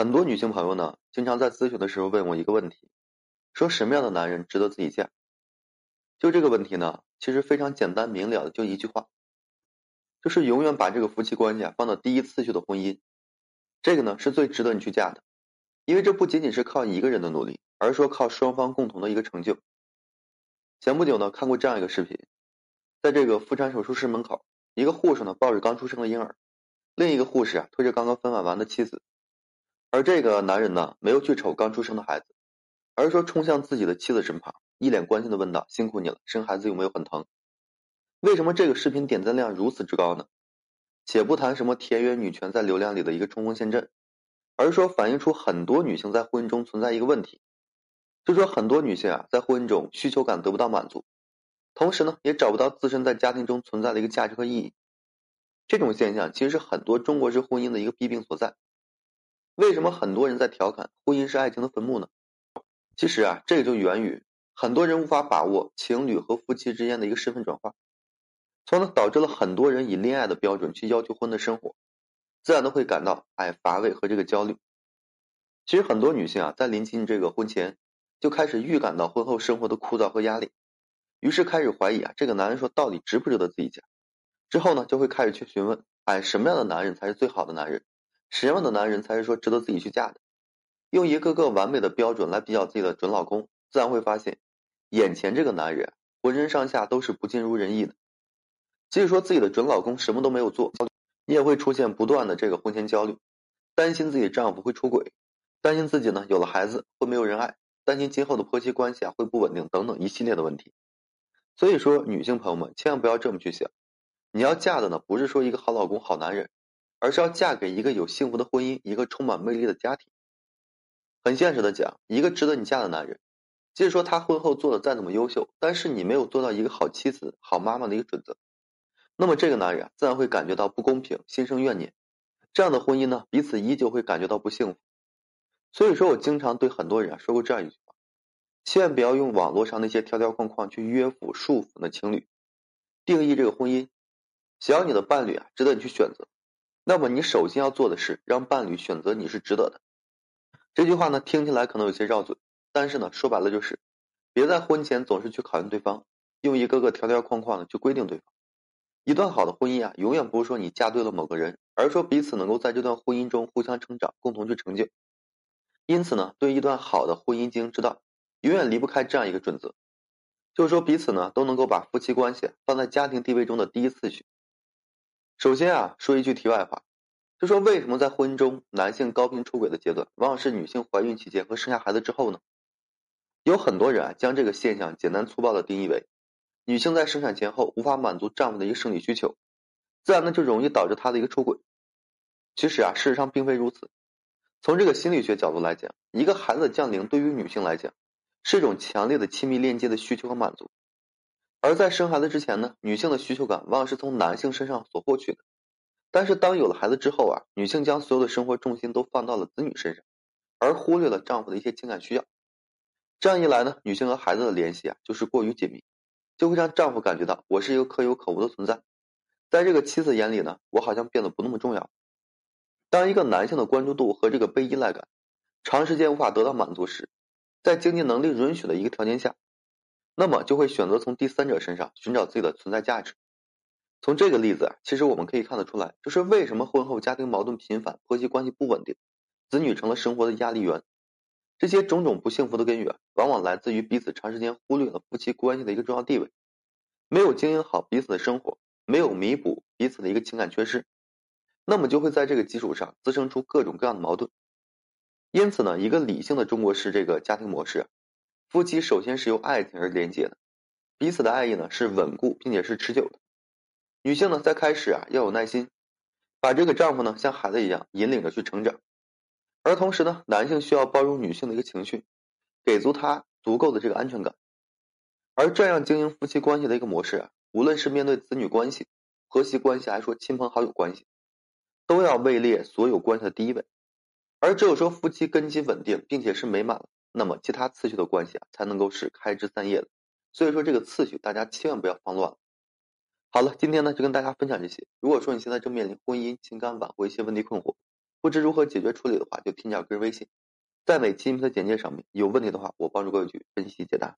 很多女性朋友呢，经常在咨询的时候问我一个问题，说什么样的男人值得自己嫁？就这个问题呢，其实非常简单明了的，就一句话，就是永远把这个夫妻关系啊放到第一次序的婚姻，这个呢是最值得你去嫁的，因为这不仅仅是靠一个人的努力，而是说靠双方共同的一个成就。前不久呢，看过这样一个视频，在这个妇产手术室门口，一个护士呢抱着刚出生的婴儿，另一个护士啊推着刚刚分娩完的妻子。而这个男人呢，没有去瞅刚出生的孩子，而是说冲向自己的妻子身旁，一脸关心的问道：“辛苦你了，生孩子有没有很疼？”为什么这个视频点赞量如此之高呢？且不谈什么田园女权在流量里的一个冲锋陷阵，而是说反映出很多女性在婚姻中存在一个问题，就说很多女性啊，在婚姻中需求感得不到满足，同时呢，也找不到自身在家庭中存在的一个价值和意义。这种现象其实是很多中国式婚姻的一个弊病所在。为什么很多人在调侃婚姻是爱情的坟墓呢？其实啊，这个就源于很多人无法把握情侣和夫妻之间的一个身份转换，从而导致了很多人以恋爱的标准去要求婚的生活，自然都会感到哎乏味和这个焦虑。其实很多女性啊，在临近这个婚前，就开始预感到婚后生活的枯燥和压力，于是开始怀疑啊，这个男人说到底值不值得自己嫁？之后呢，就会开始去询问，哎，什么样的男人才是最好的男人？什么样的男人才是说值得自己去嫁的？用一个个完美的标准来比较自己的准老公，自然会发现，眼前这个男人浑身上下都是不尽如人意的。即使说自己的准老公什么都没有做，你也会出现不断的这个婚前焦虑，担心自己丈夫会出轨，担心自己呢有了孩子会没有人爱，担心今后的婆媳关系啊会不稳定等等一系列的问题。所以说，女性朋友们千万不要这么去想，你要嫁的呢不是说一个好老公、好男人。而是要嫁给一个有幸福的婚姻，一个充满魅力的家庭。很现实的讲，一个值得你嫁的男人，即使说他婚后做的再怎么优秀，但是你没有做到一个好妻子、好妈妈的一个准则，那么这个男人自然会感觉到不公平，心生怨念。这样的婚姻呢，彼此依旧会感觉到不幸福。所以说我经常对很多人啊说过这样一句话：千万不要用网络上那些条条框框去约束、束缚那情侣，定义这个婚姻。想要你的伴侣啊，值得你去选择。那么你首先要做的是让伴侣选择你是值得的。这句话呢听起来可能有些绕嘴，但是呢说白了就是，别在婚前总是去考验对方，用一个个条条框框的去规定对方。一段好的婚姻啊，永远不是说你嫁对了某个人，而是说彼此能够在这段婚姻中互相成长，共同去成就。因此呢，对一段好的婚姻经营之道，永远离不开这样一个准则，就是说彼此呢都能够把夫妻关系放在家庭地位中的第一次序。首先啊，说一句题外话，就说为什么在婚姻中男性高频出轨的阶段，往往是女性怀孕期间和生下孩子之后呢？有很多人啊，将这个现象简单粗暴的定义为，女性在生产前后无法满足丈夫的一个生理需求，自然呢就容易导致她的一个出轨。其实啊，事实上并非如此。从这个心理学角度来讲，一个孩子的降临对于女性来讲，是一种强烈的亲密链接的需求和满足。而在生孩子之前呢，女性的需求感往往是从男性身上所获取的。但是当有了孩子之后啊，女性将所有的生活重心都放到了子女身上，而忽略了丈夫的一些情感需要。这样一来呢，女性和孩子的联系啊就是过于紧密，就会让丈夫感觉到我是一个可有可无的存在。在这个妻子眼里呢，我好像变得不那么重要。当一个男性的关注度和这个被依赖感长时间无法得到满足时，在经济能力允许的一个条件下。那么就会选择从第三者身上寻找自己的存在价值。从这个例子啊，其实我们可以看得出来，就是为什么婚后家庭矛盾频繁、婆媳关系不稳定，子女成了生活的压力源。这些种种不幸福的根源，往往来自于彼此长时间忽略了夫妻关系的一个重要地位，没有经营好彼此的生活，没有弥补彼此的一个情感缺失，那么就会在这个基础上滋生出各种各样的矛盾。因此呢，一个理性的中国式这个家庭模式。夫妻首先是由爱情而连接的，彼此的爱意呢是稳固并且是持久的。女性呢在开始啊要有耐心，把这个丈夫呢像孩子一样引领着去成长，而同时呢男性需要包容女性的一个情绪，给足她足够的这个安全感。而这样经营夫妻关系的一个模式啊，无论是面对子女关系、婆媳关系，还是说亲朋好友关系，都要位列所有关系的第一位。而只有说夫妻根基稳定并且是美满了。那么其他次序的关系啊，才能够是开枝散叶的。所以说这个次序大家千万不要放乱了。好了，今天呢就跟大家分享这些。如果说你现在正面临婚姻、情感挽回一些问题困惑，不知如何解决处理的话，就添加个人微信，在每期音频的简介上面有问题的话，我帮助各位去分析解答。